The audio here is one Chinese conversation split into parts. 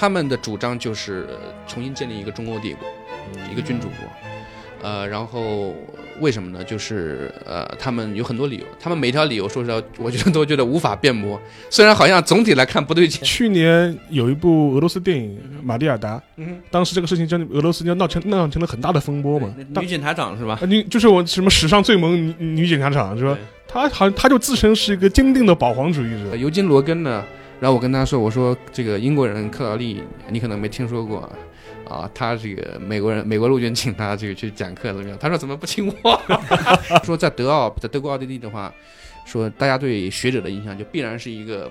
他们的主张就是重新建立一个中国帝国，一个君主国。呃，然后为什么呢？就是呃，他们有很多理由，他们每条理由说实话，我觉得都觉得无法辩驳。虽然好像总体来看不对劲。去年有一部俄罗斯电影《玛蒂亚达》，嗯，当时这个事情就俄罗斯就闹成闹成了很大的风波嘛。女检察长是吧？啊，你就是我什么史上最萌女女检察长是吧？她好像她就自称是一个坚定的保皇主义者。尤金·罗根呢？然后我跟他说：“我说这个英国人克劳利，你可能没听说过。”啊，他这个美国人，美国陆军请他这个去讲课怎么样？他说怎么不听话？说在德奥，在德国奥地利的话，说大家对学者的印象就必然是一个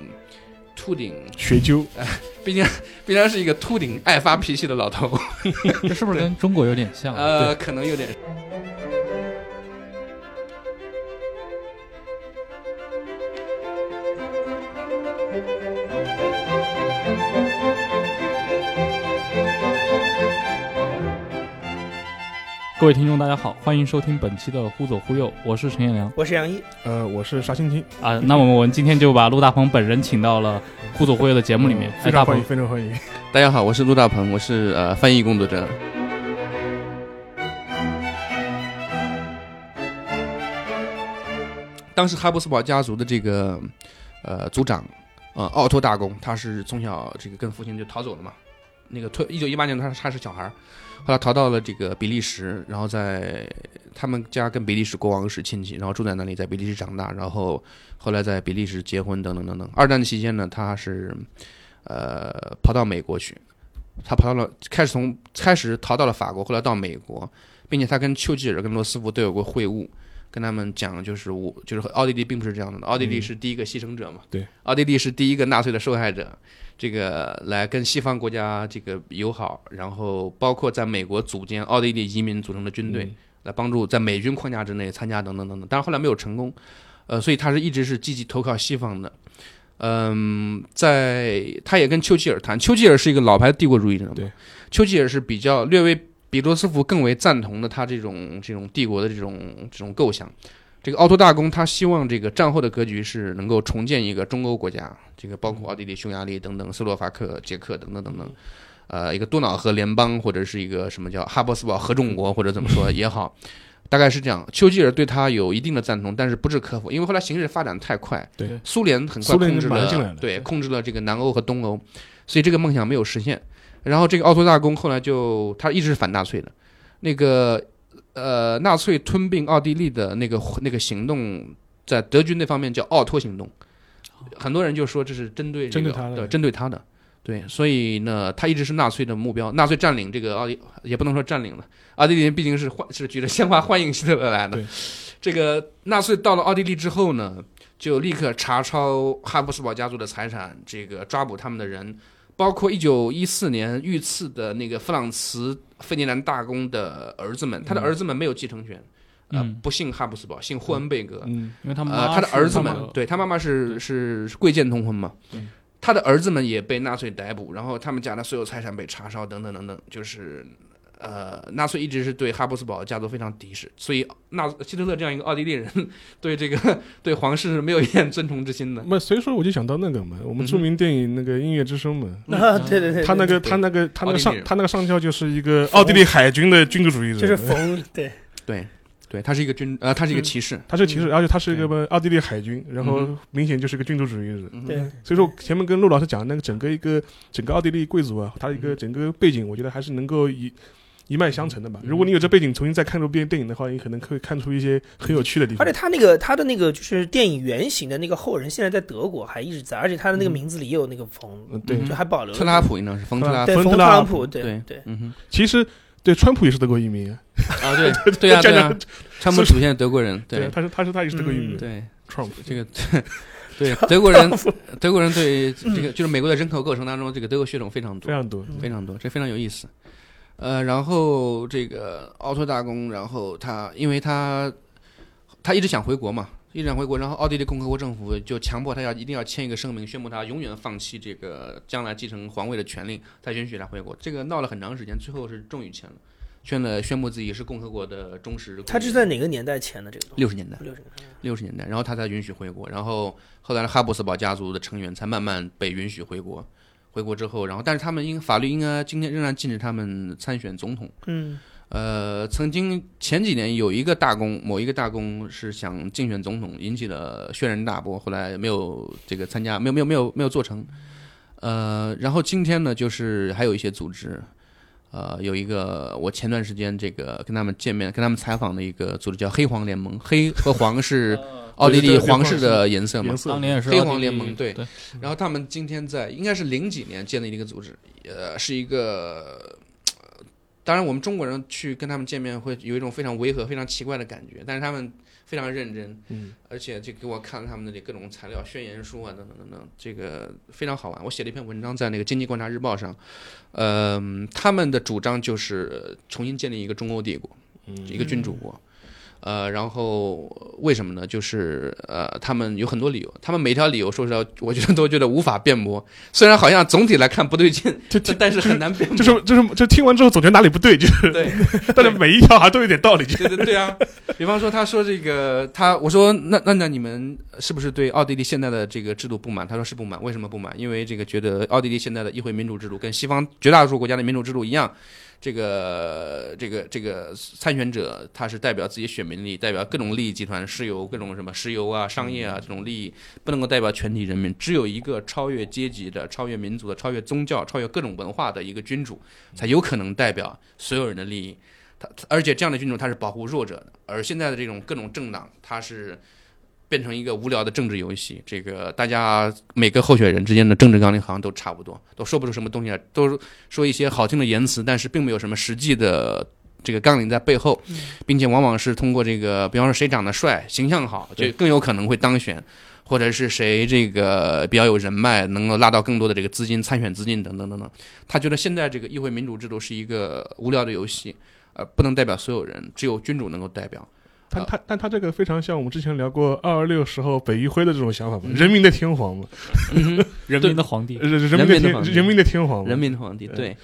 秃顶学究，毕竟必然是一个秃顶爱发脾气的老头。这是不是跟中国有点像？呃，可能有点。各位听众，大家好，欢迎收听本期的《忽左忽右》，我是陈彦良，我是杨一，呃，我是沙青青啊。那么我们今天就把陆大鹏本人请到了《忽左忽右》的节目里面，非常欢迎，非常欢迎。大家好，我是陆大鹏，我是呃翻译工作者。当时哈布斯堡家族的这个呃族长呃奥托大公，他是从小这个跟父亲就逃走了嘛。那个退一九一八年，他他是小孩儿。后来逃到了这个比利时，然后在他们家跟比利时国王是亲戚，然后住在那里，在比利时长大，然后后来在比利时结婚等等等等。二战期间呢，他是呃跑到美国去，他跑到了开始从开始逃到了法国，后来到美国，并且他跟丘吉尔跟罗斯福都有过会晤，跟他们讲就是我就是奥地利并不是这样的，奥地利是第一个牺牲者嘛，对，奥地利是第一个纳粹的受害者。这个来跟西方国家这个友好，然后包括在美国组建奥地利移民组成的军队，来帮助在美军框架之内参加等等等等，但是后来没有成功，呃，所以他是一直是积极投靠西方的，嗯，在他也跟丘吉尔谈，丘吉尔是一个老牌帝国主义者，对，丘吉尔是比较略微比罗斯福更为赞同的他这种这种帝国的这种这种构想。这个奥托大公他希望这个战后的格局是能够重建一个中欧国家，这个包括奥地利、匈牙利等等，斯洛伐克、捷克等等等等，呃，一个多瑙河联邦或者是一个什么叫哈布斯堡合众国或者怎么说也好，大概是这样。丘吉尔对他有一定的赞同，但是不置可否，因为后来形势发展太快，对，苏联很快控制了，对，控制了这个南欧和东欧，所以这个梦想没有实现。然后这个奥托大公后来就他一直是反纳粹的，那个。呃，纳粹吞并奥地利的那个那个行动，在德军那方面叫奥托行动，很多人就说这是针对针对他的，针对他的，对，所以呢，他一直是纳粹的目标。纳粹占领这个奥地，也不能说占领了，奥地利人毕竟是欢是举着鲜花欢迎希特勒来的。这个纳粹到了奥地利之后呢，就立刻查抄哈布斯堡家族的财产，这个抓捕他们的人。包括一九一四年遇刺的那个弗朗茨·费迪南大公的儿子们，他的儿子们没有继承权，呃，不姓哈布斯堡，姓霍恩贝格，嗯因为他们呃，他的儿子们，对他妈妈是是贵贱通婚嘛，他的儿子们也被纳粹逮捕，然后他们家的所有财产被查烧，等等等等，就是。呃，纳粹一直是对哈布斯堡家族非常敌视，所以纳希特勒这样一个奥地利人，对这个对皇室是没有一点尊崇之心的。那所以说我就想到那个嘛，我们著名电影那个《音乐之声》嘛，啊，对对对，他那个他那个他那个上他那个上校就是一个 奥地利海军的君主主义者，就是冯，对。对对，他是一个军呃，他是一个骑士，他是骑士，而且他是一个奥地利海军，然后明显就是个君主主义者。对，所以说前面跟陆老师讲那个整个一个整个奥地利贵族啊，他一个整个背景，我觉得还是能够以。一脉相承的吧。如果你有这背景，重新再看这部电电影的话，你可能可以看出一些很有趣的地方。而且他那个他的那个就是电影原型的那个后人，现在在德国还一直在，而且他的那个名字里也有那个冯，对，就还保留了。特拉普应该是冯特拉，冯特拉普，对对，嗯哼。其实对川普也是德国移民啊。啊，对。对啊，对啊，川普祖先德国人，对，他是他是他也是德国移民。对，Trump。这个对 德国人，德国人对这个就是美国的人口构成当中，这个德国血统非常多，非常多，非常多，这非常有意思。呃，然后这个奥托大公，然后他，因为他他一直想回国嘛，一直想回国，然后奥地利共和国政府就强迫他要一定要签一个声明，宣布他永远放弃这个将来继承皇位的权利，才允许他回国。这个闹了很长时间，最后是终于签了，宣了宣布自己是共和国的忠实。他是在哪个年代签的这个？六十年代。六十年代。六十年代，然后他才允许回国，然后后来的哈布斯堡家族的成员才慢慢被允许回国。回国之后，然后但是他们应法律应该今天仍然禁止他们参选总统。嗯呃，曾经前几年有一个大公，某一个大公是想竞选总统，引起了轩然大波，后来没有这个参加，没有没有没有没有做成。呃，然后今天呢，就是还有一些组织，呃，有一个我前段时间这个跟他们见面、跟他们采访的一个组织叫黑黄联盟，黑和黄是 奥地利皇室的颜色嘛颜，色当年也是黑黄奥地利联盟对。对，然后他们今天在应该是零几年建立的一个组织，呃，是一个，呃当然我们中国人去跟他们见面会有一种非常违和、非常奇怪的感觉，但是他们非常认真，嗯，而且就给我看他们那里各种材料、宣言书啊等等等等，这个非常好玩。我写了一篇文章在那个《经济观察日报》上，呃，他们的主张就是重新建立一个中欧帝国，一个君主国。呃，然后为什么呢？就是呃，他们有很多理由，他们每条理由说实话，我觉得都觉得无法辩驳。虽然好像总体来看不对劲，就但但是很难辩驳。就是就是就听完之后总觉得哪里不对，就是，对，但是每一条好像都有点道理，对对对啊！比方说，他说这个，他我说那那那你们是不是对奥地利现在的这个制度不满？他说是不满。为什么不满？因为这个觉得奥地利现在的议会民主制度跟西方绝大多数国家的民主制度一样，这个这个这个参选者他是代表自己选民利益，代表各种利益集团、石油各种什么石油啊、商业啊这种利益，不能够代表全体人民。只有一个超越阶级的、超越民族的、超越宗教、超越各种文化的一个君主，才有可能代表所有人的利益。他而且这样的君主他是保护弱者的，而现在的这种各种政党，他是变成一个无聊的政治游戏。这个大家每个候选人之间的政治纲领好像都差不多，都说不出什么东西来，都说一些好听的言辞，但是并没有什么实际的。这个纲领在背后，并且往往是通过这个，比方说谁长得帅、形象好，就更有可能会当选，或者是谁这个比较有人脉，能够拉到更多的这个资金、参选资金等等等等。他觉得现在这个议会民主制度是一个无聊的游戏，呃，不能代表所有人，只有君主能够代表。但他但他这个非常像我们之前聊过二二六时候北一辉的这种想法嘛，嗯人民的天皇嘛，人民的皇帝呃，人民的人民的天人民的天皇，人民的皇帝，对。对，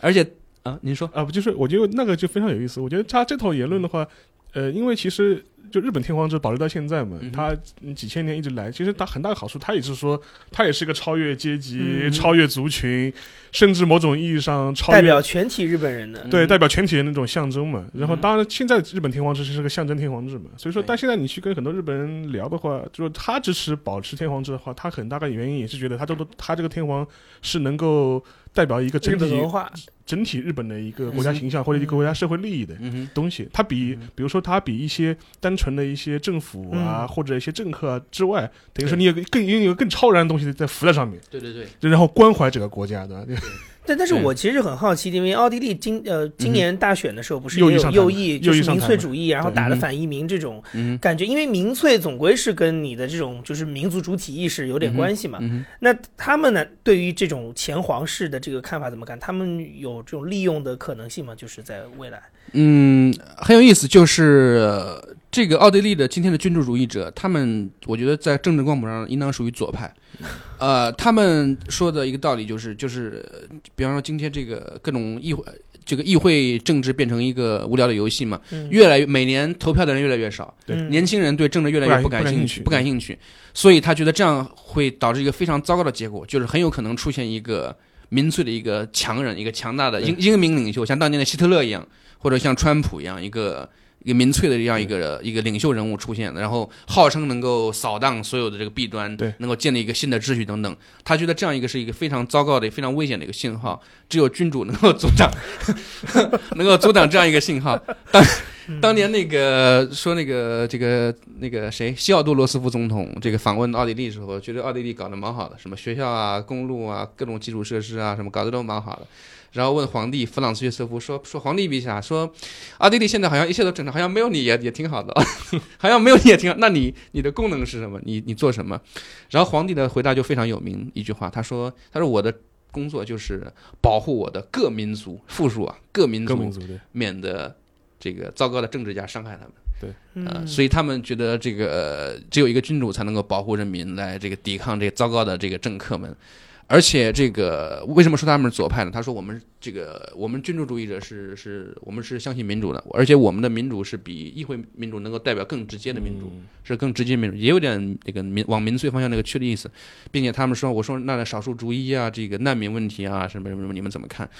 而且啊，您说，啊，不就是我觉得那个就非常有意思。我觉得他这套言论的话，呃，因为其实就日本天皇制保留到现在嘛，嗯哼他嗯几千年一直来，其实它很大的好处，它也是说，它也是一个超越阶级、嗯超越族群，甚至某种意义上超代表全体日本人的。对，嗯代表全体人的那种象征嘛。然后，嗯当然，现在日本天皇制是个象征天皇制嘛，所以说，但现在你去跟很多日本人聊的话，就是他支持保持天皇制的话，他很大概原因也是觉得他这个他这个天皇是能够代表一个整体文化，整体日本的一个国家形象或者一个国家社会利益的。嗯，东西，它比嗯比如说它比一些单纯的一些政府啊、嗯。或者一些政客啊之外，等于说你有个更有个更超然的东西在浮在上面，对。对对，就然后关怀整个国家，对吧？但但是我其实很好奇，因为奥地利今呃今年大选的时候不是也有右翼，就是民粹主义，然后打的反移民这种嗯感觉，因为民粹总归是跟你的这种就是民族主体意识有点关系嘛。嗯，那他们呢，对于这种前皇室的这个看法怎么看？他们有这种利用的可能性吗？就是在未来，嗯，很有意思，就是呃这个奥地利的今天的君主主义者，他们我觉得在政治光谱上应当属于左派。呃，他们说的一个道理就是，就是呃比方说今天这个各种议会，这个议会政治变成一个无聊的游戏嘛，嗯，越来越每年投票的人越来越少，年轻人对政治越来越不感兴趣。不感兴趣，所以他觉得这样会导致一个非常糟糕的结果，就是很有可能出现一个民粹的一个强人，一个强大的英英明领袖，像当年的希特勒一样，或者像川普一样，一个一个民粹的这样一个一个领袖人物出现，然后号称能够扫荡所有的这个弊端，对能够建立一个新的秩序等等。他觉得这样一个是一个非常糟糕的、非常危险的一个信号，只有君主能够阻挡，能够阻挡这样一个信号。当当年那个说那个这个那个谁西奥多罗斯福总统这个访问奥地利的时候，觉得奥地利搞得蛮好的，什么学校啊、公路啊、各种基础设施啊，什么搞得都蛮好的。然后问皇帝弗朗茨约瑟夫说说皇帝陛下说，奥地利现在好像一切都正常，好像没有你也也挺好的，好像没有你也挺好。那你你的功能是什么？你你做什么？然后皇帝的回答就非常有名一句话，他说他说我的工作就是保护我的各民族复数啊各民族各民族，免得这个糟糕的政治家伤害他们。呃，嗯所以他们觉得这个呃只有一个君主才能够保护人民，来这个抵抗这个糟糕的这个政客们。而且这个为什么说他们是左派呢？他说我们这个我们君主主义者是是我们是相信民主的，而且我们的民主是比议会民主能够代表更直接的民主，是更直接民主，也有点那个民往民粹方向那个去的意思，并且他们说我说那少数族裔啊，这个难民问题啊什么什么什么，你们怎么看？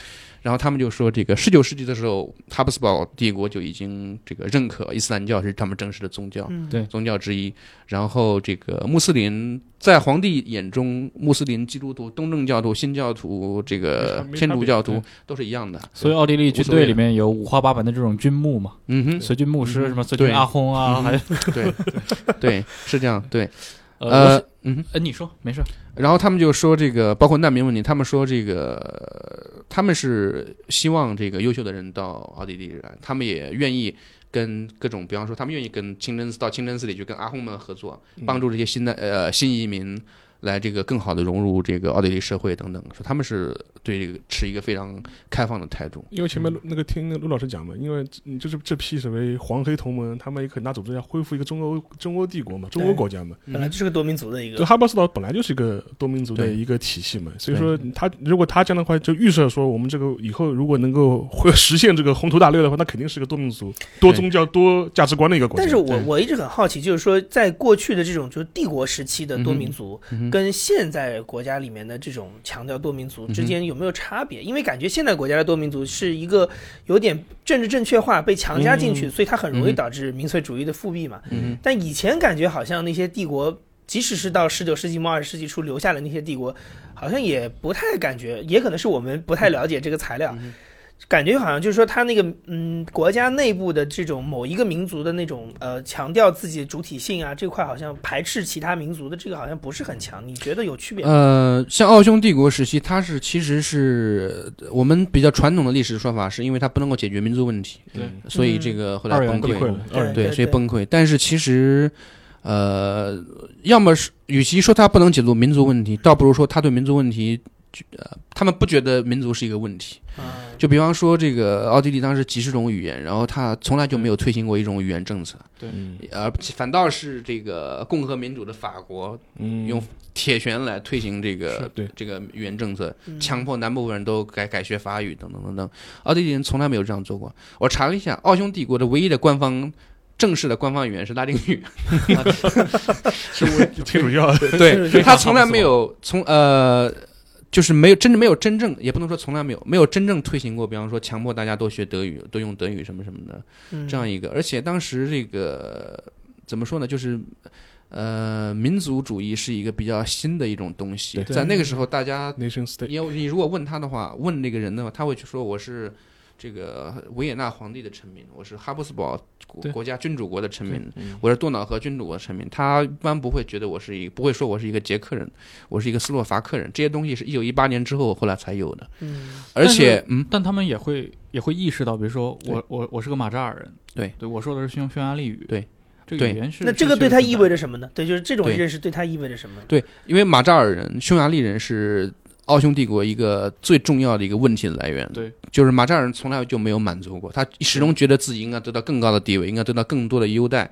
然后他们就说这个十九世纪的时候，哈布斯堡帝国就已经这个认可伊斯兰教是他们正式的宗教，嗯。对。宗教之一。然后这个穆斯林在皇帝眼中，穆斯林、基督徒、东正教徒、新教徒、这个天主教徒都是一样的。所以奥地利军队里面有五花八门的这种军牧嘛，嗯哼，随军牧师嗯什么随军阿訇啊，嗯还有。对对是这样，对呃，嗯。呃，你说没事，然后他们就说这个包括难民问题，他们说这个他们是希望这个优秀的人到奥地利来，他们也愿意跟各种，比方说他们愿意跟清真寺到清真寺里去跟阿訇们合作，帮助这些新的呃新移民来这个更好的融入这个奥地利社会等等，说他们是对这个持一个非常开放的态度。因为前面那个听那个陆老师讲嘛，因为嗯就是这批所谓黄黑同盟，他们也很大组织要恢复一个中欧中欧帝国嘛，中欧国家嘛。本来就是个多民族的一这个，哈巴斯岛本来就是一个多民族的一个体系嘛，所以说他如果他这样的话，就预设说我们这个以后如果能够会实现这个宏图大略的话，那肯定是个多民族、多宗教、多价值观的一个国家。但是我我一直很好奇，就是说，在过去的这种就是帝国时期的多民族，嗯哼跟现在国家里面的这种强调多民族嗯之间有没有差别？因为感觉现在国家的多民族是一个有点政治正确化被强加进去，嗯所以它很容易嗯导致民粹主义的复辟嘛。嗯但以前感觉好像那些帝国，即使是到十九世纪末二十世纪初留下的那些帝国，好像也不太感觉，也可能是我们不太了解这个材料。感觉好像就是说，他那个嗯，国家内部的这种某一个民族的那种呃，强调自己的主体性啊，这块好像排斥其他民族的这个好像不是很强。你觉得有区别吗？呃，像奥匈帝国时期，它是其实是我们比较传统的历史说法，是因为它不能够解决民族问题，对嗯所以这个后来崩溃了。对，对所以崩溃。但是其实，呃，要么是与其说他不能解决民族问题，倒不如说他对民族问题，呃，他们不觉得民族是一个问题。啊，就比方说，这个奥地利当时几十种语言，然后他从来就没有推行过一种语言政策，对而反倒是这个共和民主的法国嗯用铁拳来推行这个对这个语言政策，嗯强迫南部分人都改改学法语等等等等。奥地利人从来没有这样做过。我查了一下，奥匈帝国的唯一的官方。正式的官方语言是拉丁语，是我天主教，对 他从来没有从呃，就是没有真正没有真正，也不能说从来没有没有真正推行过，比方说强迫大家多学德语，多用德语什么什么的嗯这样一个。而且当时这个怎么说呢，就是呃，民族主义是一个比较新的一种东西，在那个时候大家你要你如果问他的话，问那个人的话，他会去说我是这个维也纳皇帝的臣民，我是哈布斯堡国国家君主国的臣民，嗯我是多瑙河君主国的臣民。他一般不会觉得我是一不会说我是一个捷克人，我是一个斯洛伐克人。这些东西是一九一八年之后后来才有的，嗯而且嗯，但他们也会也会意识到，比如说我我我是个马扎尔人，对对，我说的是匈匈牙利语，对，这个对语言是那这个对他意味着着什么呢？对，就是这种认识对他意味着什么？对，因为马扎尔人、匈牙利人是奥匈帝国一个最重要的一个问题的来源。对，就是马扎尔人从来就没有满足过，他始终觉得自己应该得到更高的地位，应该得到更多的优待。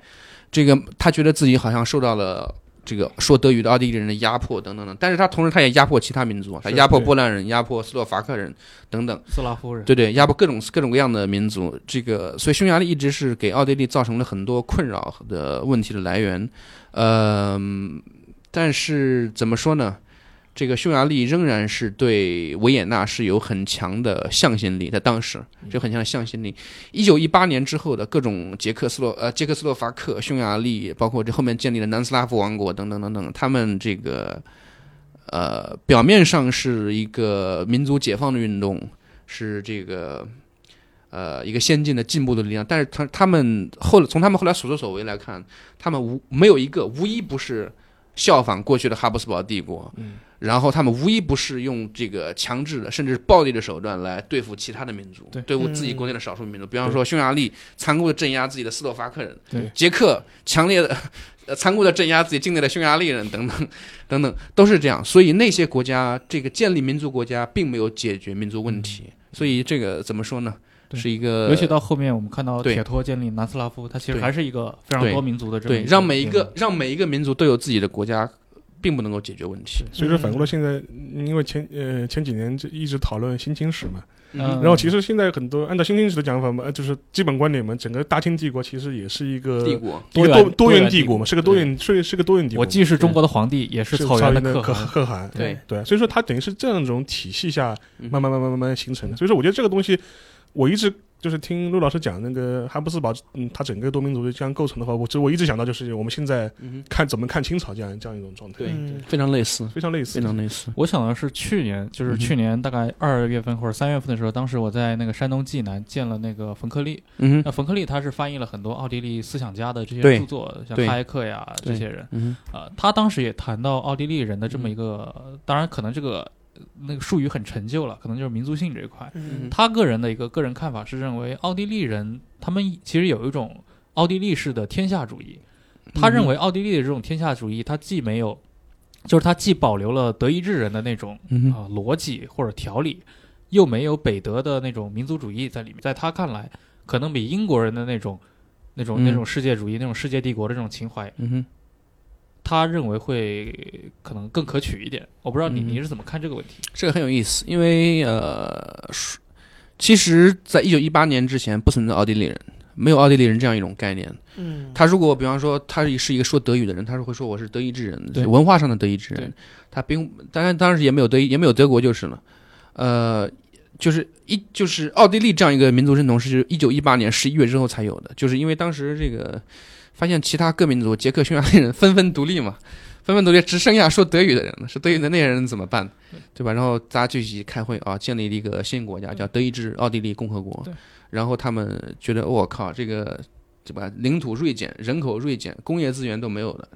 这个他觉得自己好像受到了这个说德语的奥地利人的压迫等等等，但是他同时他也压迫其他民族，他压迫波兰人、压迫斯洛伐克人等等，斯拉夫人，对对，压迫各种各种各样的民族。这个所以匈牙利一直是给奥地利造成了很多困扰的问题的来源。呃，但是怎么说呢？这个匈牙利仍然是对维也纳是有很强的向心力，在当时就很强的向心力。一九一八年之后的各种捷克斯洛呃捷克斯洛伐克、匈牙利，包括这后面建立的南斯拉夫王国等等等等，他们这个呃表面上是一个民族解放的运动，是这个呃一个先进的进步的力量，但是他他们后从他们后来所作所为来看，他们无没有一个无一不是效仿过去的哈布斯堡帝国，嗯然后他们无一不是用这个强制的甚至暴力的手段来对付其他的民族，对对付自己国内的少数民族，比方说匈牙利残酷的镇压自己的斯洛伐克人，对捷克强烈的。呃，残酷的镇压自己境内的匈牙利人，等等，等等，都是这样。所以那些国家，这个建立民族国家，并没有解决民族问题。所以这个怎么说呢？对是一个，尤其到后面我们看到对铁托建立南斯拉夫，它其实还是一个非常多民族的这么对，让每一个让每一个民族都有自己的国家，并不能够解决问题。所以说反过来现在，因为前呃前几年就一直讨论新清史嘛，嗯然后其实现在很多按照新清史的讲法嘛，呃就是基本观点嘛，整个大清帝国其实也是一个帝国，一个多元多多元元帝帝国嘛，是个多元是是个多元帝国。我既是中国的皇帝，也是是草原的可可汗。可汗，对对，所以说它等于是这样一种体系下嗯慢慢慢慢慢慢形成的。所以说，我觉得这个东西，我一直就是听陆老师讲那个哈布斯堡，嗯，它整个多民族的这样构成的话，我这我一直想到就是我们现在嗯看怎么看清朝这样这样一种状态，对嗯非常类似，非常类似，非常类似。我想的是去年，就是去年大概二月份或者三月份的时候，当时我在那个山东济南见了那个冯克利。嗯，那冯克利他是翻译了很多奥地利思想家的这些著作，像对。哈耶克呀这些人。嗯呃，他当时也谈到奥地利人的这么一个，当然可能这个呃那个术语很陈旧了，可能就是民族性这一块。嗯他个人的一个个人看法是认为，奥地利人他们其实有一种奥地利式的天下主义。他认为奥地利的这种天下主义，他既没有，就是他既保留了德意志人的那种嗯啊、逻辑或者条理，又没有北德的那种民族主义在里面。在他看来，可能比英国人的那种、那种、嗯那种世界主义、那种世界帝国的这种情怀，嗯哼，他认为会可能更可取一点。我不知道你嗯你是怎么看这个问题？这个很有意思，因为呃，是其实，在一九一八年之前不存在奥地利人，没有奥地利人这样一种概念。嗯，他如果比方说他是一个说德语的人，他是会说我是德意志人，对是文化上的德意志人。他并当然当时也没有德意也没有德国就是了，呃，就是一就是奥地利这样一个民族认同是一九一八年十一月之后才有的，就是因为当时这个发现其他各民族捷克、匈牙利人纷纷独立嘛。纷纷独立，只剩下说德语的人了。说德语的那些人怎么办？对吧？然后大家就一起开会啊，建立了一个新国家，叫德意志奥地利共和国。然后他们觉得，我靠，这个对吧？领土锐减，人口锐减，工业资源都没有了，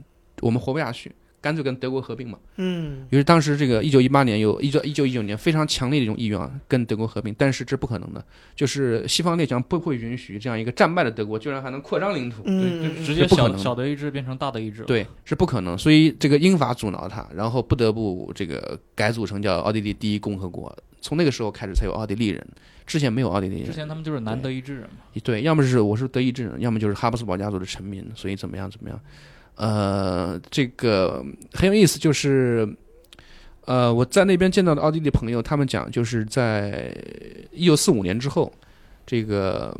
我们活不下去，干脆跟德国合并嘛。嗯于是当时这个一九一八年有一九一九一九年非常强烈的一种意愿啊，跟德国合并，但是这不可能的，就是西方列强不会允许这样一个战败的德国居然还能扩张领土。就直接小小德意志变成大德意志。对，是不可能，所以这个英法阻挠他，然后不得不这个改组成叫奥地利第一共和国。从那个时候开始才有奥地利人，之前没有奥地利人之。前他们就是南德意志人嘛。对，要么是我是德意志人，要么就是哈布斯堡家族的臣民，所以怎么样怎么样，呃，这个很有意思，就是呃我在那边见到的奥地利朋友，他们讲就是在一九四五年之后，这个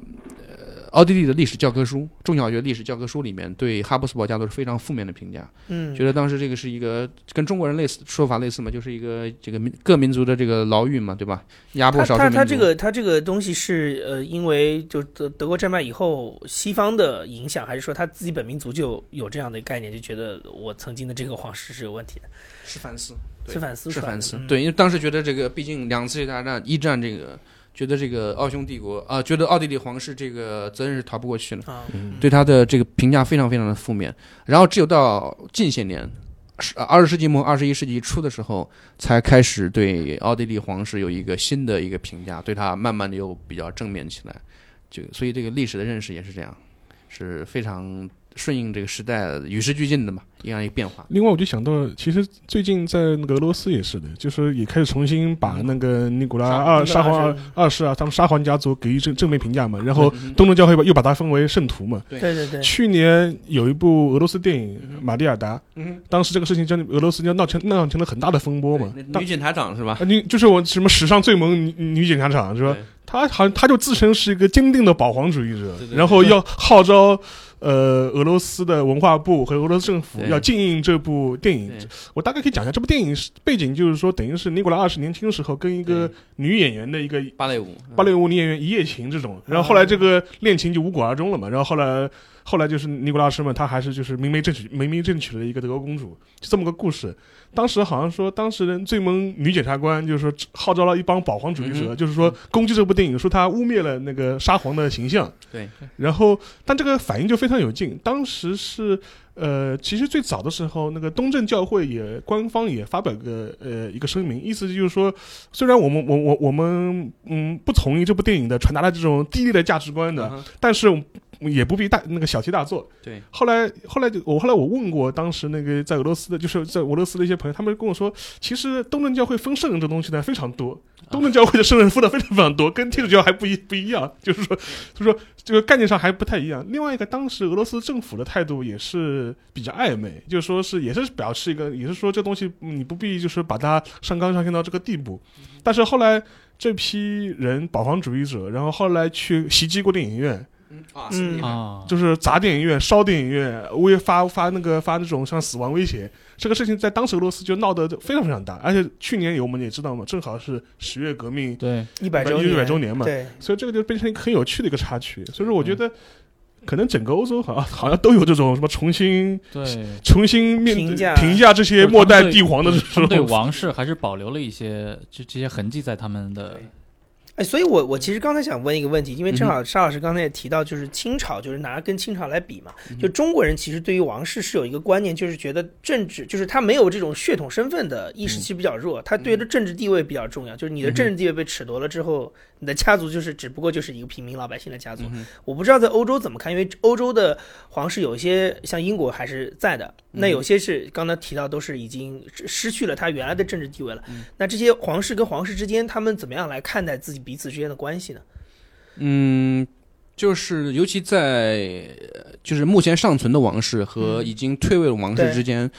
奥地利的历史教科书，中小学历史教科书里面对哈布斯堡家族是非常负面的评价，嗯，觉得当时这个是一个跟中国人类似说法类似嘛，就是一个这个民各民族的这个牢狱嘛，对吧？压迫他少数民族。他他这个他这个东西是呃，因为就德德国战败以后，西方的影响，还是说他自己本民族就有这样的概念，就觉得我曾经的这个皇室是有问题的？是反思，是反思是反思，嗯对，因为当时觉得这个，毕竟两次世界大战、一战这个，觉得这个奥匈帝国啊、觉得奥地利皇室这个责任是逃不过去了，啊，嗯对他的这个评价非常非常的负面。然后只有到近些年，十二十世纪末、二十一世纪初的时候，才开始对奥地利皇室有一个新的一个评价，对他慢慢的又比较正面起来。就所以这个历史的认识也是这样，是非常顺应这个时代与时俱进的嘛，一样一个变化。另外，我就想到，其实最近在那个俄罗斯也是的，就是也开始重新把那个尼古拉二沙皇二二世啊，他们沙皇家族给予正正面评价嘛，然后嗯东正教会又把它分为圣徒嘛。对对对，去年有一部俄罗斯电影嗯《马蒂尔达》，嗯，当时这个事情将俄罗斯就闹成闹成了很大的风波嘛女检察长是吧？啊，你就是我什么史上最萌女女检察长是吧？她好像她就自称是一个坚定的保皇主义者，对对然后要号召呃俄罗斯的文化部和俄罗斯政府要禁映这部电影。我大概可以讲一下这部电影是背景，就是说等于是尼古拉二世年轻时候跟一个女演员的一个芭蕾舞，芭蕾舞女演员一夜情这种，然后后来这个恋情就无果而终了嘛。然后后来后来就是尼古拉二世嘛，他还是就是明媒正娶明媒正娶了一个德国公主，就这么个故事。当时好像说，当时的最萌女检察官就是说号召了一帮保皇主义者，嗯就是说攻击这部电影，说他污蔑了那个沙皇的形象。对，然后但这个反应就非常有劲。当时是呃，其实最早的时候，那个东正教会也官方也发表个呃一个声明，意思就是说，虽然我们我我我们嗯不同意这部电影的传达的这种低劣的价值观的，嗯但是也不必大那个小题大做。对，后来后来就我后来我问过当时那个在俄罗斯的，就是在俄罗斯的一些朋友，他们跟我说，其实东正教会封圣人这东西呢非常多，东正教会的圣人分的非常非常多，跟天主教还不一不一样，就是说就是说这个概念上还不太一样。另外一个，当时俄罗斯政府的态度也是比较暧昧，就是说是也是表示一个，也是说这东西嗯你不必就是把它上纲上线到这个地步。但是后来这批人保皇主义者，然后后来去袭击过电影院。嗯啊嗯啊，就是砸电影院、烧电影院，威发发那个发那种像死亡威胁，这个事情在当时俄罗斯就闹得非常非常大，而且去年有我们也知道嘛，正好是十月革命，对，一百周一百周年嘛，对，所以这个就变成一个很有趣的一个插曲。所以说，我觉得可能整个欧洲好像好像都有这种什么重新对，重新面评价。评价这些末代帝皇的这他们对。王室还是保留了一些这这些痕迹在他们的哎，所以我我其实刚才想问一个问题，因为正嗯好沙老师刚才也提到，就是清朝，就是拿跟清朝来比嘛，就中国人其实对于王室是有一个观念，就是觉得政治就是他没有这种血统身份的意识其实比较弱，他对的政治地位比较重要，就是你的政治地位被褫夺了之后，你的家族就是只不过就是一个平民老百姓的家族。我不知道在欧洲怎么看，因为欧洲的皇室有些像英国还是在的，那有些是刚才提到都是已经失去了他原来的政治地位了。那这些皇室跟皇室之间，他们怎么样来看待自己彼此之间的关系呢？嗯，就是尤其在呃就是目前尚存的王室和嗯已经退位的王室之间，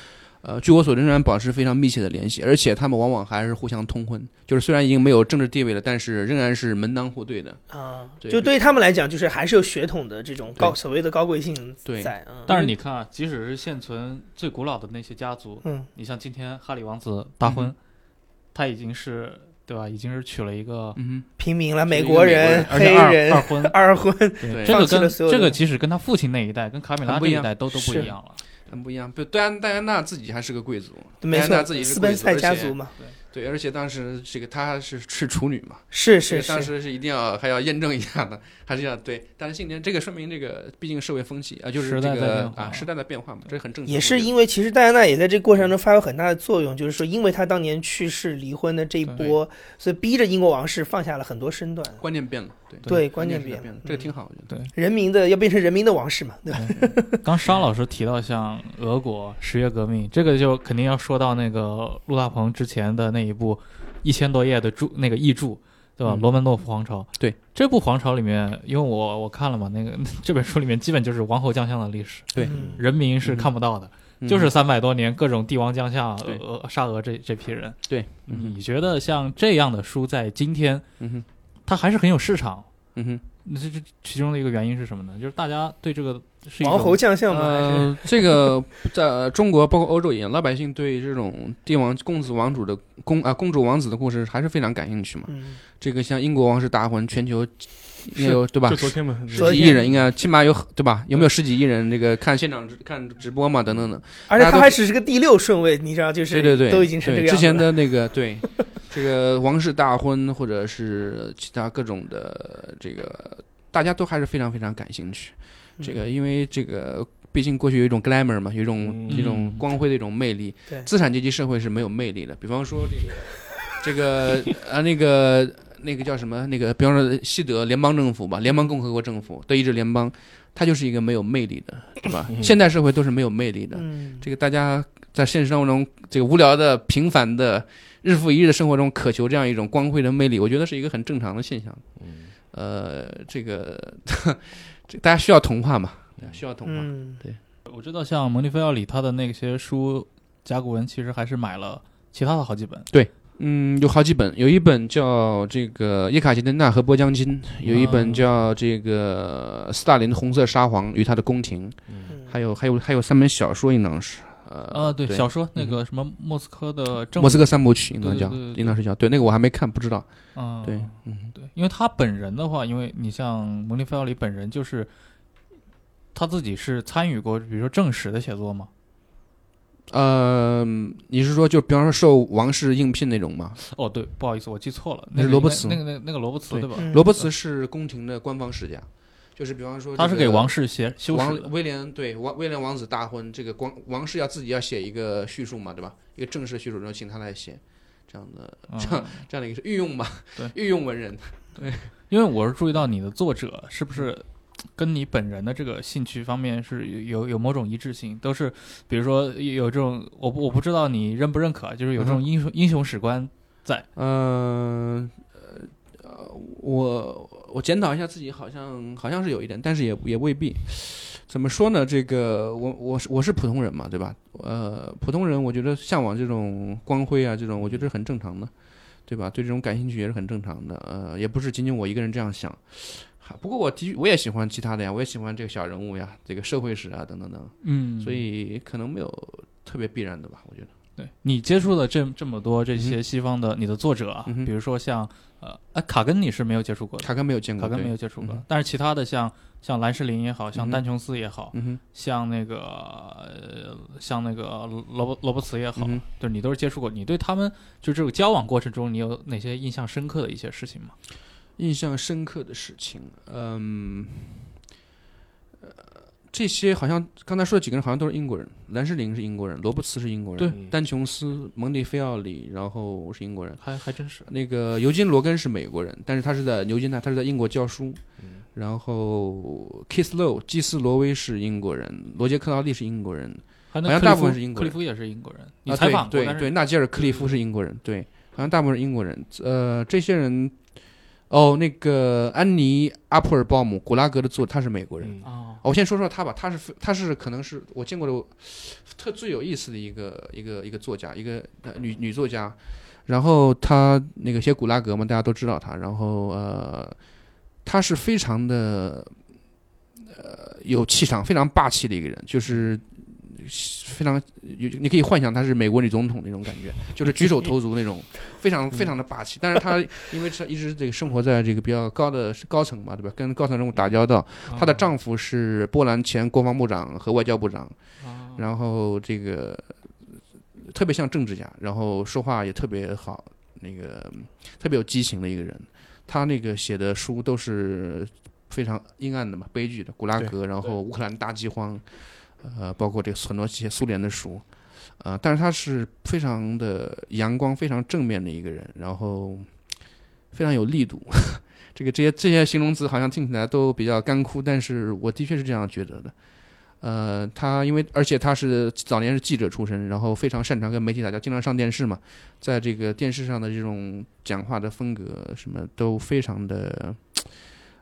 呃，据我所知仍然保持非常密切的联系，而且他们往往还是互相通婚，就是虽然已经没有政治地位了，但是仍然是门当户对的。啊，对就对于他们来讲，就是还是有血统的这种高所谓的高贵性对在。嗯，但是你看啊，即使是现存最古老的那些家族，嗯你像今天哈里王子大婚，嗯他已经是对吧？已经是娶了一个嗯平民了，美国人、黑人二、婚，二婚，对这个跟这个即使跟他父亲那一代，跟卡米拉这一代都都不一样了。哼，很不一样。不，戴安戴安娜自己还是个贵族，没错戴安娜，自己是贵族而且家族嘛，对，而且当时这个她是是处女嘛，是是是当，时是一定要还要验证一下的，还是要对。但是今年这个说明这个毕竟社会风气啊，就是时这个啊时代的变化嘛，这是很正常。也是因为其实戴安娜也在这个过程中发挥很大的作用，就是说，因为她当年去世离婚的这一波，所以逼着英国王室放下了很多身段，观念变了，对对观念念变了，这个挺好，我觉得。人民的要变成人民的王室嘛，对吧？刚商老师提到像俄国十月革命，这个就肯定要说到那个陆大鹏之前的那一部一千多页的著那个译著，对吧？嗯罗曼诺夫皇朝。对这部皇朝里面，因为我我看了嘛，那个这本书里面基本就是王侯将相的历史，对嗯人民是看不到的，嗯就是三百多年各种帝王将相、沙俄这这批人。对，你觉得像这样的书在今天，嗯它还是很有市场？嗯哼。那这这其中的一个原因是什么呢？就是大家对这个是王侯将相嘛，还是呃，这个在中国包括欧洲一样，老百姓对这种帝王、公子、王主的公啊公主、王子的故事还是非常感兴趣嘛。嗯，这个像英国王室大婚，全球有对吧就？昨天嘛，十几亿人应该起码有对吧？有没有十几亿人这个看现场看直播嘛？等等等。而且他还只是个第六顺位，你知道，就是对对对，都已经是这个样子了。对之前的那个对 这个王室大婚，或者是其他各种的这个，大家都还是非常非常感兴趣。这个因为这个。毕竟过去有一种 glamour 嘛，有一种嗯一种光辉的一种魅力。对资产阶级社会是没有魅力的。比方说这个 这个啊那个那个叫什么？那个比方说西德联邦政府吧，联邦共和国政府，德意志联邦，它就是一个没有魅力的，对吧？现代社会都是没有魅力的。嗯，这个大家在现实生活中，这个无聊的、平凡的、日复一日的生活中，渴求这样一种光辉的魅力，我觉得是一个很正常的现象。呃，这个 这大家需要童话嘛，需要童话。嗯，我知道像蒙蒂菲奥里他的那些书甲骨文，其实还是买了其他的好几本。嗯，有好几本，有一本叫这个《叶卡捷琳娜和波江金》，有一本叫这个斯大林的红色沙皇与他的宫廷，嗯。还有还有还有三本小说，应当是呃啊，对，对。小说那个什么莫斯科的政莫斯科三部曲，应当叫应当是叫对那个我还没看，不知道。嗯，对，嗯，对，因为他本人的话，因为你像蒙蒂菲奥里本人就是他自己是参与过，比如说正史的写作嘛。呃，你是说就比方说受王室应聘那种吗？哦，对，不好意思，我记错了，那是罗伯茨那个那个那个罗伯茨对对吧？嗯罗伯茨是宫廷的官方世家，就是比方说、他是给王室写修王。威廉对王威廉王子大婚，这个光王室要自己要写一个叙述嘛，对吧？一个正式叙述，然后请他来写，这样的这样嗯这样的一个是御用吧对，御用文人。对因为我是注意到你的作者是不是跟你本人的这个兴趣方面是有有有某种一致性，都是比如说有这种我不我不知道你认不认可啊，就是有这种英雄、英雄史观在。嗯呃呃，我我检讨一下自己，好像好像是有一点，但是也也未必。怎么说呢？这个我我是我是普通人嘛，对吧？呃，普通人我觉得向往这种光辉啊，这种我觉得是很正常的，对吧？对这种感兴趣也是很正常的。呃，也不是仅仅我一个人这样想。哈不过我的我也喜欢其他的呀，我也喜欢这个小人物呀，这个社会史啊等等等。嗯。所以可能没有特别必然的吧，我觉得。对你接触了这这么多这些西方的你的作者啊，嗯比如说像呃哎卡根你是没有接触过的，卡根没有见过，卡根没有接触过，嗯但是其他的像像兰士林也好像丹琼斯也好，嗯，像那个呃像那个罗伯罗伯茨也好，嗯就是你都是接触过，你对他们就这个交往过程中，你有哪些印象深刻的一些事情吗？印象深刻的事情，嗯，呃，这些好像刚才说的几个人好像都是英国人，兰士林是英国人，罗伯茨是英国人，对丹琼斯、蒙蒂菲奥里，然后是英国人，还还真是，那个尤金·罗根是美国人，但是他是在牛津大，他是在英国教书。然后 Kiss Low 基斯罗威是英国人，罗杰克劳利是英国人，好好像大部分是英国人克利夫也是英国人，你啊采访过，但是对对对，纳吉尔·克利夫是英国人，对，好像大部分是英国人。呃，这些人，哦，那个安妮·阿普尔鲍姆，古拉格的作，他是美国人。嗯哦，哦我先说说他吧，他是非他是可能是我见过的特最有意思的一个一个一个作家，一个呃女女作家。然后他那个写古拉格嘛，大家都知道他。然后呃，他是非常的呃有气场、非常霸气的一个人，就是非常有你可以幻想他是美国女总统那种感觉，就是举手投足那种，非常非常的霸气。但是她因为是一直这个生活在这个比较高的高层嘛，对吧？跟高层人物打交道，她的丈夫是波兰前国防部长和外交部长，哦然后这个特别像政治家，然后说话也特别好，那个特别有激情的一个人。他那个写的书都是非常阴暗的嘛，悲剧的，古拉格，然后乌克兰大饥荒，呃，包括这个很多一些苏联的书，呃，但是他是非常的阳光、非常正面的一个人，然后非常有力度。这个这些这些形容词好像听起来都比较干枯，但是我的确是这样觉得的。呃，他因为而且他是早年是记者出身，然后非常擅长跟媒体打交道，经常上电视嘛，在这个电视上的这种讲话的风格什么都非常的，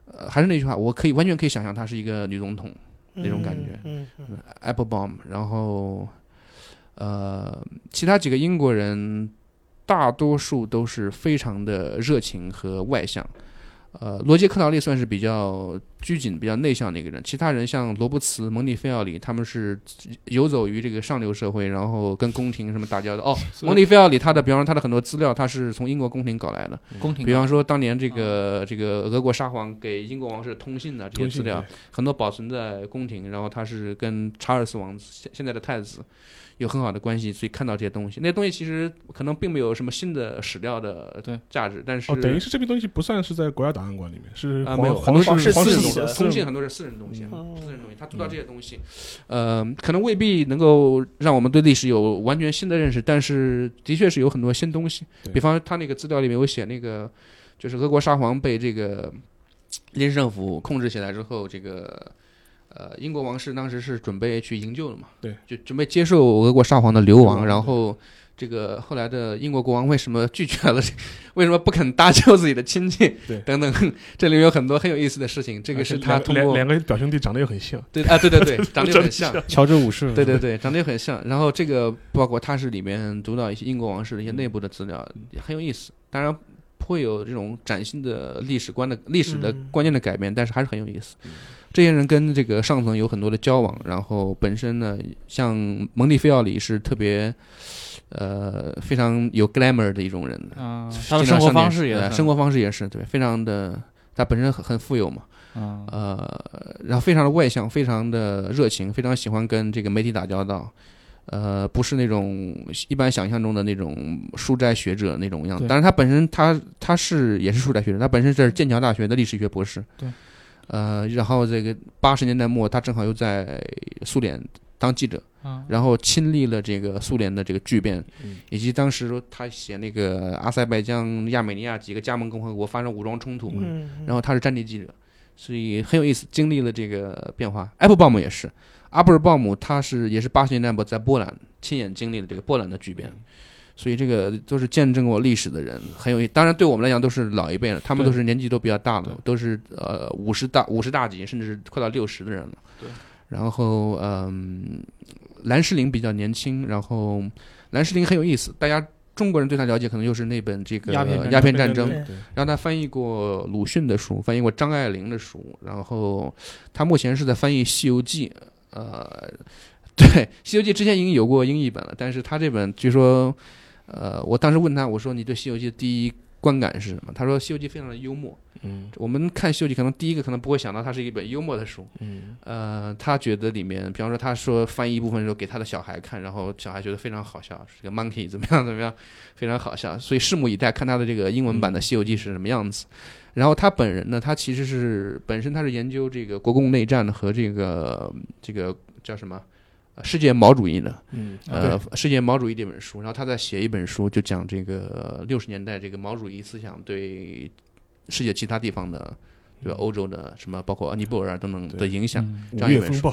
呃，还是那句话，我可以完全可以想象她是一个女总统那种感觉。嗯嗯 Applebaum，然后呃，其他几个英国人大多数都是非常的热情和外向。呃，罗杰·克劳利算是比较拘谨、比较内向的一个人，其他人像罗伯茨、蒙蒂菲奥里，他们是游走于这个上流社会，然后跟宫廷什么打交道。哦，蒙蒂菲奥里他的，比方说他的很多资料，他是从英国宫廷搞来的，宫廷比方说当年这个这个俄国沙皇给英国王室通信的这些资料，很多保存在宫廷，然后他是跟查尔斯王子现现在的太子有很好的关系，所以看到这些东西。那些东西其实可能并没有什么新的史料的对价值，但是哦，等于是这批东西不算是在国家档案馆里面，是皇啊没有皇皇室皇室自己的通信很多是私人东西私人东西，他读到这些东西，呃，可能未必能够让我们对历史有完全新的认识，但是的确是有很多新东西。比方他那个资料里面有写那个，就是俄国沙皇被这个临时政府控制起来之后，这个。呃，英国王室当时是准备去营救的嘛？对，就准备接受俄国沙皇的流亡，然后这个后来的英国国王为什么拒绝了？为什么不肯搭救自己的亲戚？对等等，这里面有很多很有意思的事情。这个是他通过两两个表兄弟长得又很像，对啊，对对对，长得又很像，乔治五世，对对对，长得又很像。然后这个包括他是里面读到一些英国王室的一些内部的资料，也很有意思。当然会有这种崭新的历史观的历史的嗯观念的改变，但是还是很有意思。这些人跟这个上层有很多的交往，然后本身呢，像蒙蒂菲奥里是特别。呃，非常有 glamour 的一种人，啊，他的生活方式也生活方式也是对，非常的，他本身很很富有嘛，嗯呃，然后非常的外向，非常的热情，非常喜欢跟这个媒体打交道，呃，不是那种一般想象中的那种书斋学者那种样子。对当然，他本身他他是也是书斋学者，他本身是剑桥大学的历史学博士。对。呃，然后这个八十年代末，他正好又在苏联当记者，嗯然后亲历了这个苏联的这个巨变，嗯以及当时他写那个阿塞拜疆、亚美尼亚几个加盟共和国发生武装冲突嘛，嗯，然后他是战地记者，所以很有意思，经历了这个变化。艾布鲍姆也是，阿布尔鲍姆他是也是八十年代末在波兰亲眼经历了这个波兰的巨变，所以这个都是见证过历史的人，很有意。当然对我们来讲都是老一辈了，他们都是年纪都比较大了，都是呃五十大五十大几，甚至是快到六十的人了。对。然后嗯，兰诗龄比较年轻，然后兰诗龄很有意思，大家。中国人对他了解可能就是那本这个鸦片战争对然后他翻译过鲁迅的书，翻译过张爱玲的书，然后他目前是在翻译《西游记》。呃，对，《西游记》之前已经有过英译本了，但是他这本据说，呃，我当时问他，我说你对《西游记》的第一观感是什么？他说《西游记》非常的幽默。嗯我们看《西游记》，可能第一个可能不会想到它是一本幽默的书。嗯呃，他觉得里面，比方说他说翻译一部分的时候给他的小孩看，然后小孩觉得非常好笑，这个 monkey 怎么样怎么样，非常好笑，所以拭目以待，看他的这个英文版的《西游记》是什么样子。然后他本人呢，他其实是本身他是研究这个国共内战和这个这个叫什么呃世界毛主义的，嗯呃，世界毛主义这本书，然后他在写一本书，就讲这个六十年代这个毛主义思想对世界其他地方的，对吧？欧洲的什么，包括尼泊尔啊等等的影响。嗯这样一本书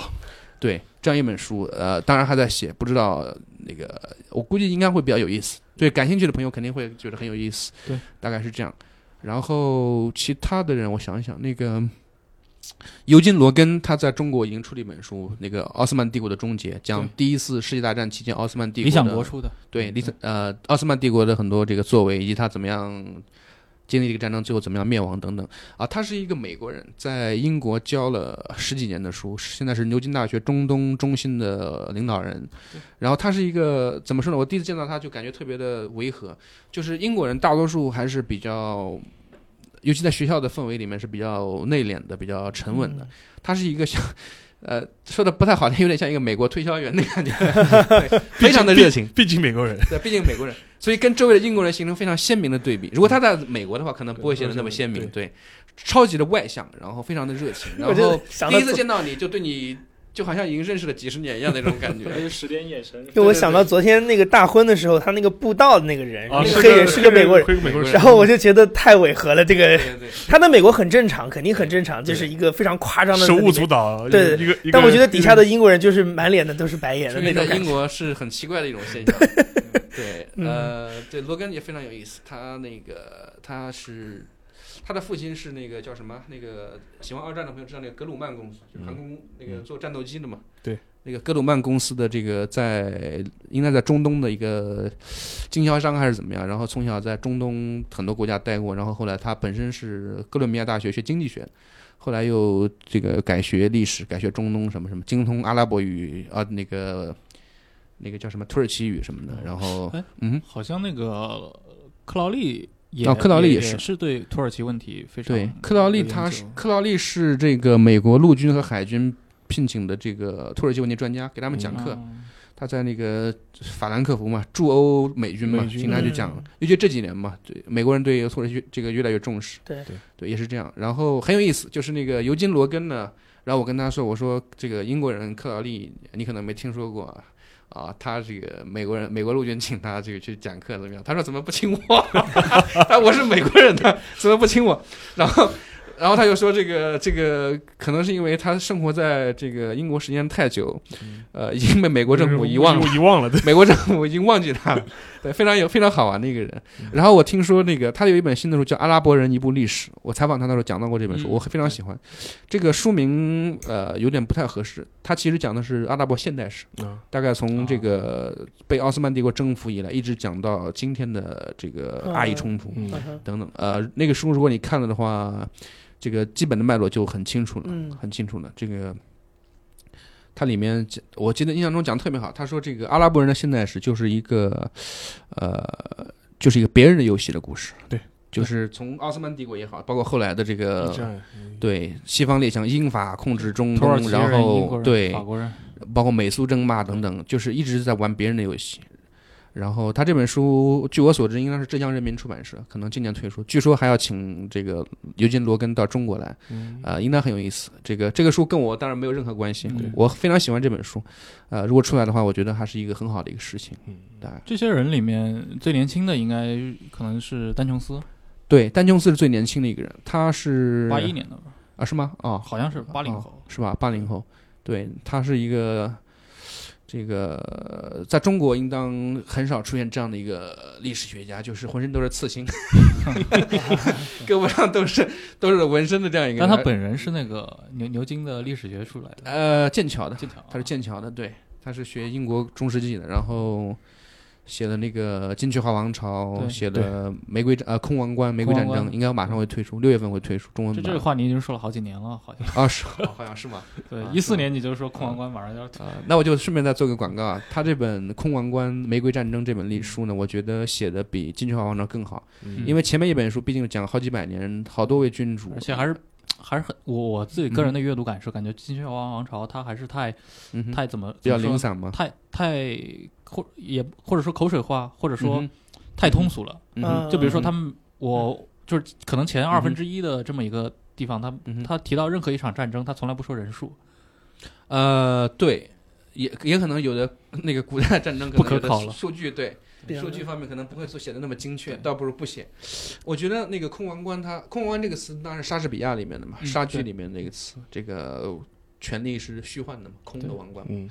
对，这样一本书，呃，当然还在写，不知道那个，我估计应该会比较有意思。对，感兴趣的朋友肯定会觉得很有意思。对，大概是这样。然后其他的人，我想一想，那个尤金·罗根他在中国已经出了一本书，那个《奥斯曼帝国的终结》，讲第一次世界大战期间奥斯曼帝国理想的国出的，对，理想呃，奥斯曼帝国的很多这个作为，以及他怎么样经历这个战争，最后怎么样灭亡等等啊。他是一个美国人，在英国教了十几年的书，现在是牛津大学中东中心的领导人。然后他是一个怎么说呢？我第一次见到他就感觉特别的违和，就是英国人大多数还是比较。尤其在学校的氛围里面是比较内敛的，比较沉稳的。他是一个像，呃，说的不太好听，有点像一个美国推销员的感觉，对 非常的热情。毕竟美国人，对，毕竟美国人，所以跟周围的英国人形成非常鲜明的对比。如果他在美国的话，可能不会显得那么鲜明。对，超级的外向，然后非常的热情，然后第一次见到你就对你就好像已经认识了几十年一样那种感觉。十点眼神。就我想到昨天那个大婚的时候，他那个布道的那个人，啊，那个黑人是个美国人，然后我就觉得太违和了。这个他在美国很正常，肯定很正常，就是一个非常夸张的手舞足蹈，对一个，但我觉得底下的英国人就是满脸的都是白眼的因为在英那种感觉。国是很奇怪的一种现象。对，嗯呃，对，罗根也非常有意思。他那个他是他的父亲是那个叫什么？那个喜欢二战的朋友知道那个格鲁曼公司，就是航空那个做战斗机的嘛。对，那个格鲁曼公司的这个在应该在中东的一个经销商还是怎么样，然后从小在中东很多国家待过，然后后来他本身是哥伦比亚大学学经济学。后来又这个改学历史，改学中东什么什么，精通阿拉伯语啊，那个那个叫什么土耳其语什么的。然后哎，嗯，好像那个克劳利也哦克劳利也也是是对土耳其问题非常对，克劳利他是克劳利是这个美国陆军和海军聘请的这个土耳其问题专家，给他们讲课。嗯他在那个法兰克福嘛，驻欧美军嘛，美军经常去讲嗯。尤其这几年嘛，对美国人对土耳其这个越来越重视。对对对，也是这样。然后很有意思，就是那个尤金·罗根呢，然后我跟他说，我说这个英国人克劳利，你可能没听说过啊。啊，他这个美国人，美国陆军请他这个去讲课怎么样？他说怎么不请我？他我是美国人的，怎么不请我？然后，然后他就说这个这个可能是因为他生活在这个英国时间太久，呃，已经被美国政府遗忘了。遗忘了，对，美国政府已经忘记他了，对，非常有非常好玩的一个人。然后我听说那个他有一本新的书叫《阿拉伯人一部历史》，我采访他的时候讲到过这本书，嗯我非常喜欢。这个书名呃有点不太合适，他其实讲的是阿拉伯现代史，啊。大概从这个被奥斯曼帝国征服以来，一直讲到今天的这个阿以冲突等等。呃，那个书如果你看了的话，这个基本的脉络就很清楚了。嗯很清楚了。这个它里面讲，我记得印象中讲的特别好。他说这个阿拉伯人的现代史就是一个，呃，就是一个别人的游戏的故事。对，就是从奥斯曼帝国也好，包括后来的这个对西方列强英法控制中东，然后对法国人，包括美苏争霸等等，就是一直在玩别人的游戏。然后他这本书，据我所知，应该是浙江人民出版社，可能今年推出。据说还要请这个尤金·罗根到中国来，嗯呃，应该很有意思。这个这个书跟我当然没有任何关系，嗯我非常喜欢这本书。呃，如果出来的话，我觉得还是一个很好的一个事情。嗯大概这些人里面最年轻的应该可能是丹琼斯，对，丹琼斯是最年轻的一个人，他是八一年的吧？啊，是吗？哦，好像是八零哦后。是吧？八零后，对，他是一个这个在中国应当很少出现这样的一个历史学家，就是浑身都是刺青 胳膊上都是都是纹身的这样一个。但他本人是那个牛牛津的历史学出来的，呃剑桥的，剑桥啊，他是剑桥的，对，他是学英国中世纪的，然后。写的那个金雀花王朝，写的玫瑰战呃空王冠玫瑰战争，应该马上会推出，六月份会推出中文版。这这个话你已经说了好几年了，好像。啊是 好像是吗？对啊，一四年你就说空王冠马上就要推，啊，那我就顺便再做个广告啊，他这本《空王冠玫瑰战争》这本历史书呢，我觉得写的比《金雀花王朝》更好，嗯。因为前面一本书毕竟讲了好几百年，好多位君主，而且还是还是很我我自己个人的阅读感受，感觉《金雀花王朝》它还是太嗯太怎么比较怎么说零散嘛，太太或也或者说口水话，或者说太通俗了。嗯就比如说他们，我就是可能前二分之一的这么一个地方，他他提到任何一场战争，他从来不说人数，呃，对，也也可能有的那个古代战争不可考了数据对。数据方面可能不会说写的那么精确，倒不如不写。我觉得那个空王冠它，空王冠这个词当然是莎士比亚里面的嘛，莎剧里面那个词，这个权力是虚幻的嘛，空的王冠。嗯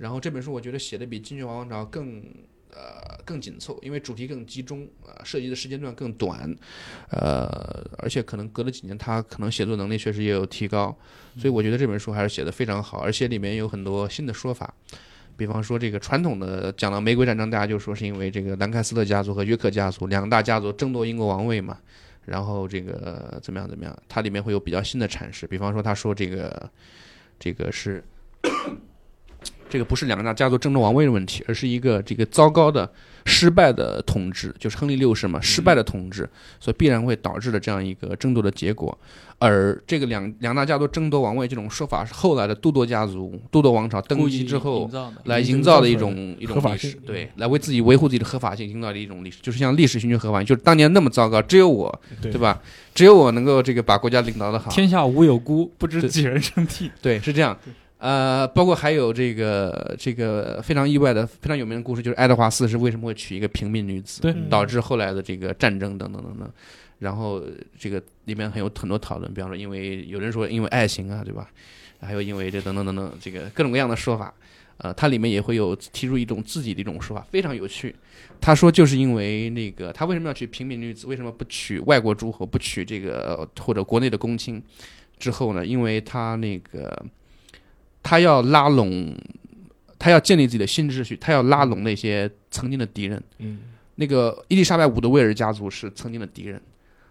然后这本书我觉得写的比《金雀王朝》更呃更紧凑，因为主题更集中，呃，涉及的时间段更短，呃，而且可能隔了几年，他可能写作能力确实也有提高，所以我觉得这本书还是写的非常好，而且里面有很多新的说法。比方说，这个传统的讲到玫瑰战争，大家就说是因为这个兰开斯特家族和约克家族两大家族争夺英国王位嘛，然后这个怎么样怎么样，它里面会有比较新的阐释。比方说，他说这个这个是这个不是两大家族争夺王位的问题，而是一个这个糟糕的、失败的统治，就是亨利六世嘛，失败的统治，所以必然会导致的这样一个争夺的结果。而这个两两大家族争夺王位这种说法，是后来的都铎家族、都铎王朝登基之后。来营造的一种一种历史，对，来为自己维护自己的合法性营造的一种历史，就是像历史寻求合法性，就是当年那么糟糕，只有我，对对？吧？只有我能够这个把国家领导的好，天下无有孤，不知几人称帝。对，是这样。呃，包括还有这个这个非常意外的、非常有名的故事，就是爱德华四世为什么会娶一个平民女子，对嗯导致后来的这个战争等等等等。然后这个里面还有很多讨论，比方说因为有人说因为爱情啊，对吧？还有因为这等等等等这个各种各样的说法。呃，它里面也会有提出一种自己的一种说法，非常有趣。他说就是因为那个他为什么要娶平民女子，为什么不娶外国诸侯，不娶这个呃或者国内的公卿？之后呢，因为他那个他要拉拢，他要建立自己的新秩序，他要拉拢那些曾经的敌人。嗯那个伊丽莎白五的威尔家族是曾经的敌人，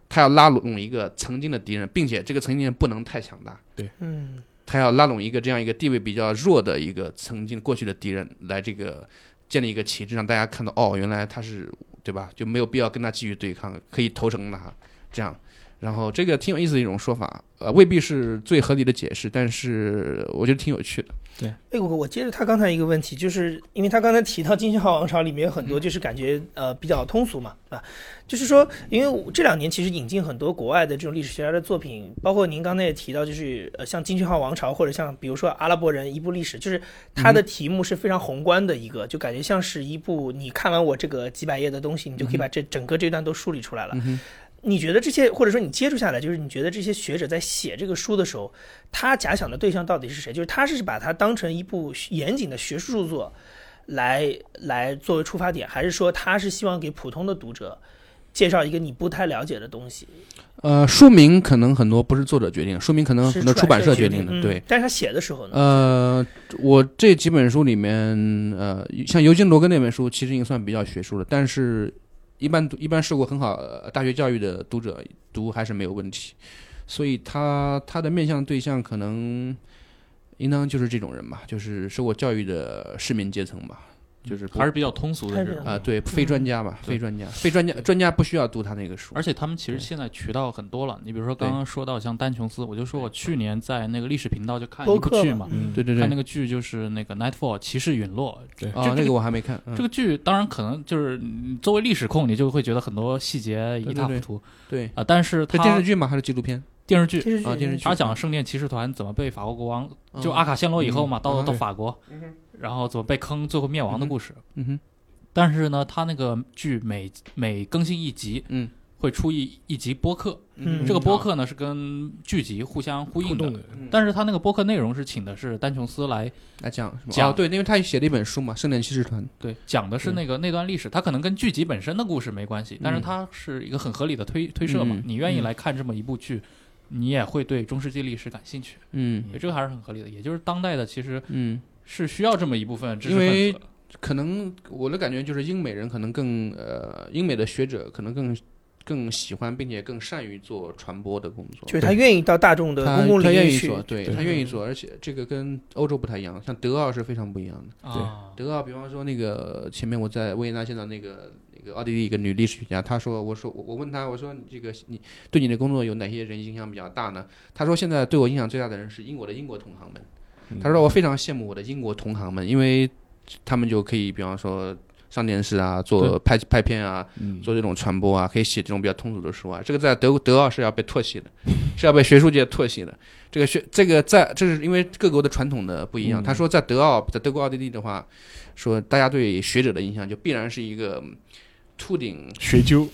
他要拉拢一个曾经的敌人，并且这个曾经人不能太强大，对嗯他要拉拢一个这样一个地位比较弱的一个曾经过去的敌人，来这个建立一个旗帜，让大家看到哦，原来他是对吧？就没有必要跟他继续对抗，可以投诚他这样。然后这个挺有意思的一种说法，呃，未必是最合理的解释，但是我觉得挺有趣的。对。哎，我我接着他刚才一个问题，就是因为他刚才提到《金星号王朝》里面有很多就是感觉呃比较通俗嘛，啊，就是说，因为我这两年其实引进很多国外的这种历史学家的作品，包括您刚才也提到，就是呃像《金星号王朝》或者像比如说阿拉伯人一部历史，就是它的题目是非常宏观的一个，就感觉像是一部你看完我这个几百页的东西，你就可以把这整个这段都梳理出来了。嗯哼你觉得这些，或者说你接触下来，就是你觉得这些学者在写这个书的时候，他假想的对象到底是谁？就是他是把它当成一部严谨的学术著作来来作为出发点，还是说他是希望给普通的读者介绍一个你不太了解的东西？呃，书名可能很多不是作者决定的，书名可能是很多出版社决定定的，对。嗯。但是他写的时候呢？呃，我这几本书里面，呃，像尤金·罗根那本书，其实已经算比较学术了，但是一般一般受过很好大学教育的读者读还是没有问题，所以他他的面向对象可能应当就是这种人吧，就是受过教育的市民阶层吧，就是还是比较通俗的这种。啊、对，非专家吧，对非专家，非专家，专家不需要读他那个书，而且他们其实现在渠道很多了，你比如说刚刚说到像丹琼斯，我就说我去年在那个历史频道就看一部剧嘛，嗯，对对对看那，个剧就是那个《Nightfall》骑士陨落。对啊，那个我还没看，嗯这个剧当然可能就是作为历史控，你就会觉得很多细节一塌糊涂对，啊。但是这它电视剧吗？还是纪录片？电视剧，啊电视剧。他讲圣殿骑士团怎么被法国国王就嗯阿卡陷落以后嘛，嗯到到嗯对法国，然后怎么被坑，最后灭亡的故事。嗯哼，但是呢，他那个剧每每更新一集，嗯，会出一一集播客，嗯这个播客呢是跟剧集互相呼应的互动。的，但是他那个播客内容是请的是丹琼斯来来讲是吗？讲哦对，因为他写了一本书嘛，《圣殿骑士团》。对讲的是那个那段历史，他可能跟剧集本身的故事没关系，但是嗯。它是一个很合理的推推设嘛嗯。你愿意嗯。来看这么一部剧，你也会对中世纪历史感兴趣，嗯这个还是很合理的。也就是当代的其实嗯，是需要这么一部分知识因为分子。可能我的感觉就是英美人可能更呃，英美的学者可能更更喜欢并且更善于做传播的工作。就是他愿意到大众的他公共他领域去。愿意做，对对他愿意做，而且这个跟欧洲不太一样，像德奥是非常不一样的。对，德奥，比方说那个前面我在维也纳见到那个那个奥地利一个女历史学家，她说，我说我我问她，我说你这个你对你的工作有哪些人影响比较大呢？她说现在对我影响最大的人是英国的英国同行们。她说我非常羡慕我的英国同行们，因为他们就可以比方说上电视啊，做拍拍片啊，嗯，做这种传播啊，可以写这种比较通俗的书啊。这个在德德奥是要被唾弃的，是要被学术界唾弃的。这个学这个在这是因为各国的传统的不一样。嗯他说在德奥，在德国奥地利的话，说大家对学者的印象就必然是一个嗯秃顶，学究，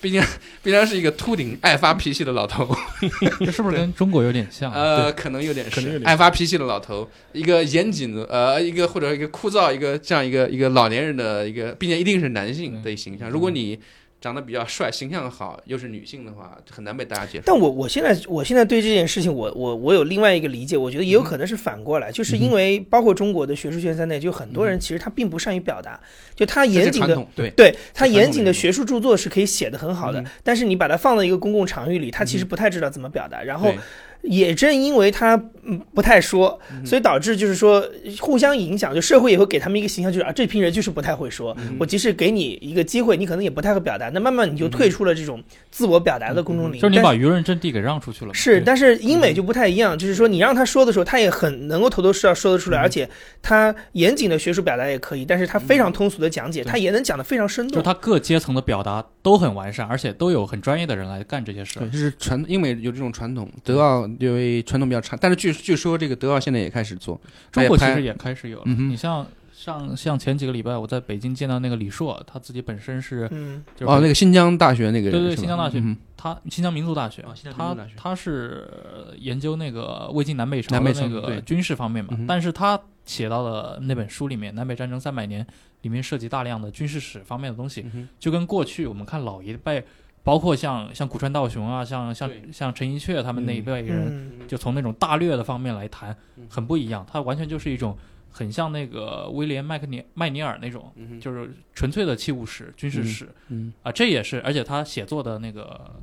毕竟毕竟是一个秃顶爱发脾气的老头。这是不是跟中国有点像？啊呃，可能有点是有点爱发脾气的老头，一个严谨的呃，一个或者一个枯燥，一个这样一个一个老年人的一个，并且一定是男性的形象。如果你长得比较帅，形象好，又是女性的话，很难被大家接受。但我我现在我现在对这件事情我，我我有另外一个理解，我觉得也有可能是反过来，就是因为包括中国的学术圈在内，就很多人其实他并不善于表达，就他严谨的。对，对他严谨的学术著作是可以写的很好的，嗯但是你把它放到一个公共场域里，他其实不太知道怎么表达。然后对也正因为他嗯不太说，所以导致就是说互相影响，就社会也会给他们一个形象，就是啊这批人就是不太会说。我即使给你一个机会，你可能也不太会表达，那慢慢你就退出了这种自我表达的公众领域。就是你把舆论阵地给让出去了嘛。是，但是英美就不太一样，就是说你让他说的时候，他也很能够头头是道说得出来，而且他严谨的学术表达也可以，但是他非常通俗的讲解，他也能讲得非常生动。就是他各阶层的表达都很完善，而且都有很专业的人来干这些事对，。就是传英美有这种传统，德奥因为传统比较差，但是据据说这个德奥现在也开始做，中国其实也开始有了。嗯你像上像前几个礼拜我在北京见到那个李硕，他自己本身是嗯，就是哦，那个新疆大学那个人对对新疆大学嗯他新疆民族大学哦新疆民他族大学。他是呃研究那个魏晋南北朝的那个军事方面嘛但是他写到的那本书里面，《南北战争三百年》里面涉及大量的军事史方面的东西，嗯就跟过去我们看老一辈，包括像像古川道雄啊，像像像陈寅恪他们那一辈人，嗯就从那种大略的方面来谈嗯，很不一样。他完全就是一种很像那个威廉麦克尼麦尼尔那种，就是纯粹的器物史、军事史嗯。啊，这也是，而且他写作的那个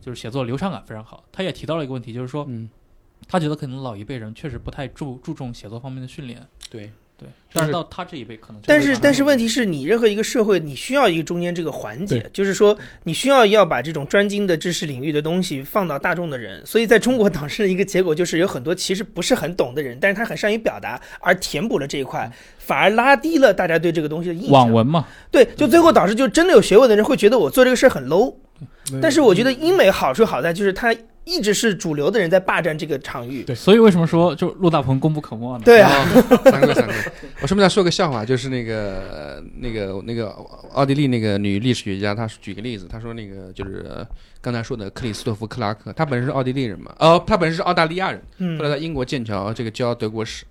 就是写作流畅感非常好。他也提到了一个问题，就是说嗯，他觉得可能老一辈人确实不太注注重写作方面的训练，对，对，但是到他这一辈可能但是但是问题是你任何一个社会，你需要一个中间这个环节，就是说你需要要把这种专精的知识领域的东西放到大众的人，所以在中国导致的一个结果就是有很多其实不是很懂的人，但是他很善于表达，而填补了这一块，反而拉低了大家对这个东西的印象。网文嘛，对，就最后导致就真的有学问的人会觉得我做这个事儿很 low。但是我觉得英美好处好在就是它一直是主流的人在霸占这个场域。对所以为什么说就陆大鹏功不可没呢？对 三个三个。我顺便再说个笑话，就是那个呃那个那个奥地利那个女历史学家，她举个例子，她说那个就是呃刚才说的克里斯托弗克拉克，他本身是奥地利人嘛，哦，他本身是澳大利亚人，后来嗯在英国剑桥这个教德国史，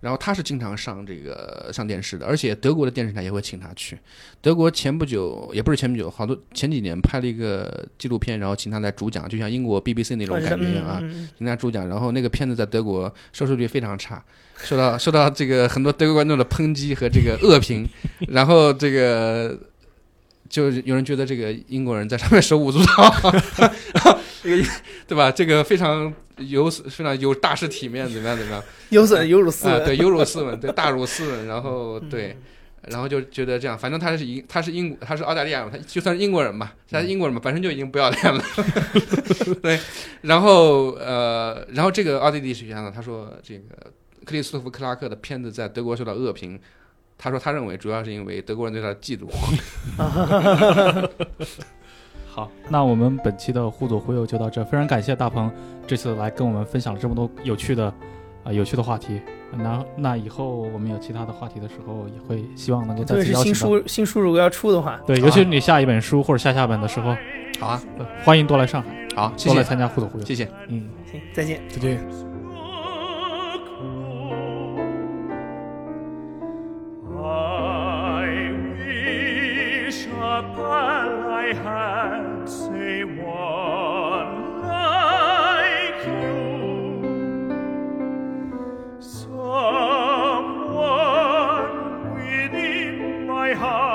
然后他是经常上这个上电视的，而且德国的电视台也会请他去。德国前不久也不是前不久，好多前几年拍了一个纪录片，然后请他来主讲，就像英国 BBC 那种感觉一样啊，请他主讲。然后那个片子在德国收视率非常差，受到受到这个很多德国观众的抨击和这个恶评，然后这个。就有人觉得这个英国人在上面手舞足蹈，这 个对吧？这个非常有非常有大师体面，怎么样怎么样？有损有辱斯啊，文。对，有辱斯文，对，大辱斯文，然后嗯对，然后就觉得这样，反正他是英，他是英，他是澳大利亚人，他就算是英国人嘛，他是英国人嘛，本身就已经不要脸了，对，然后呃，然后这个奥地利学家呢，他说这个克里斯托弗克拉克的片子在德国受到恶评。他说：“他认为主要是因为德国人对他的嫉妒。好，那我们本期的互左互右就到这，非常感谢大鹏这次来跟我们分享了这么多有趣的啊、有趣的话题。那那以后我们有其他的话题的时候，也会希望能够再次邀请到。新书，新书如果要出的话，对，尤其是你下一本书或者下下本的时候，好啊，呃欢迎多来上海，好，谢谢，多来参加互左互右。谢谢。嗯，行，再见。再见。Wish upon I had, say, one like you, someone within my heart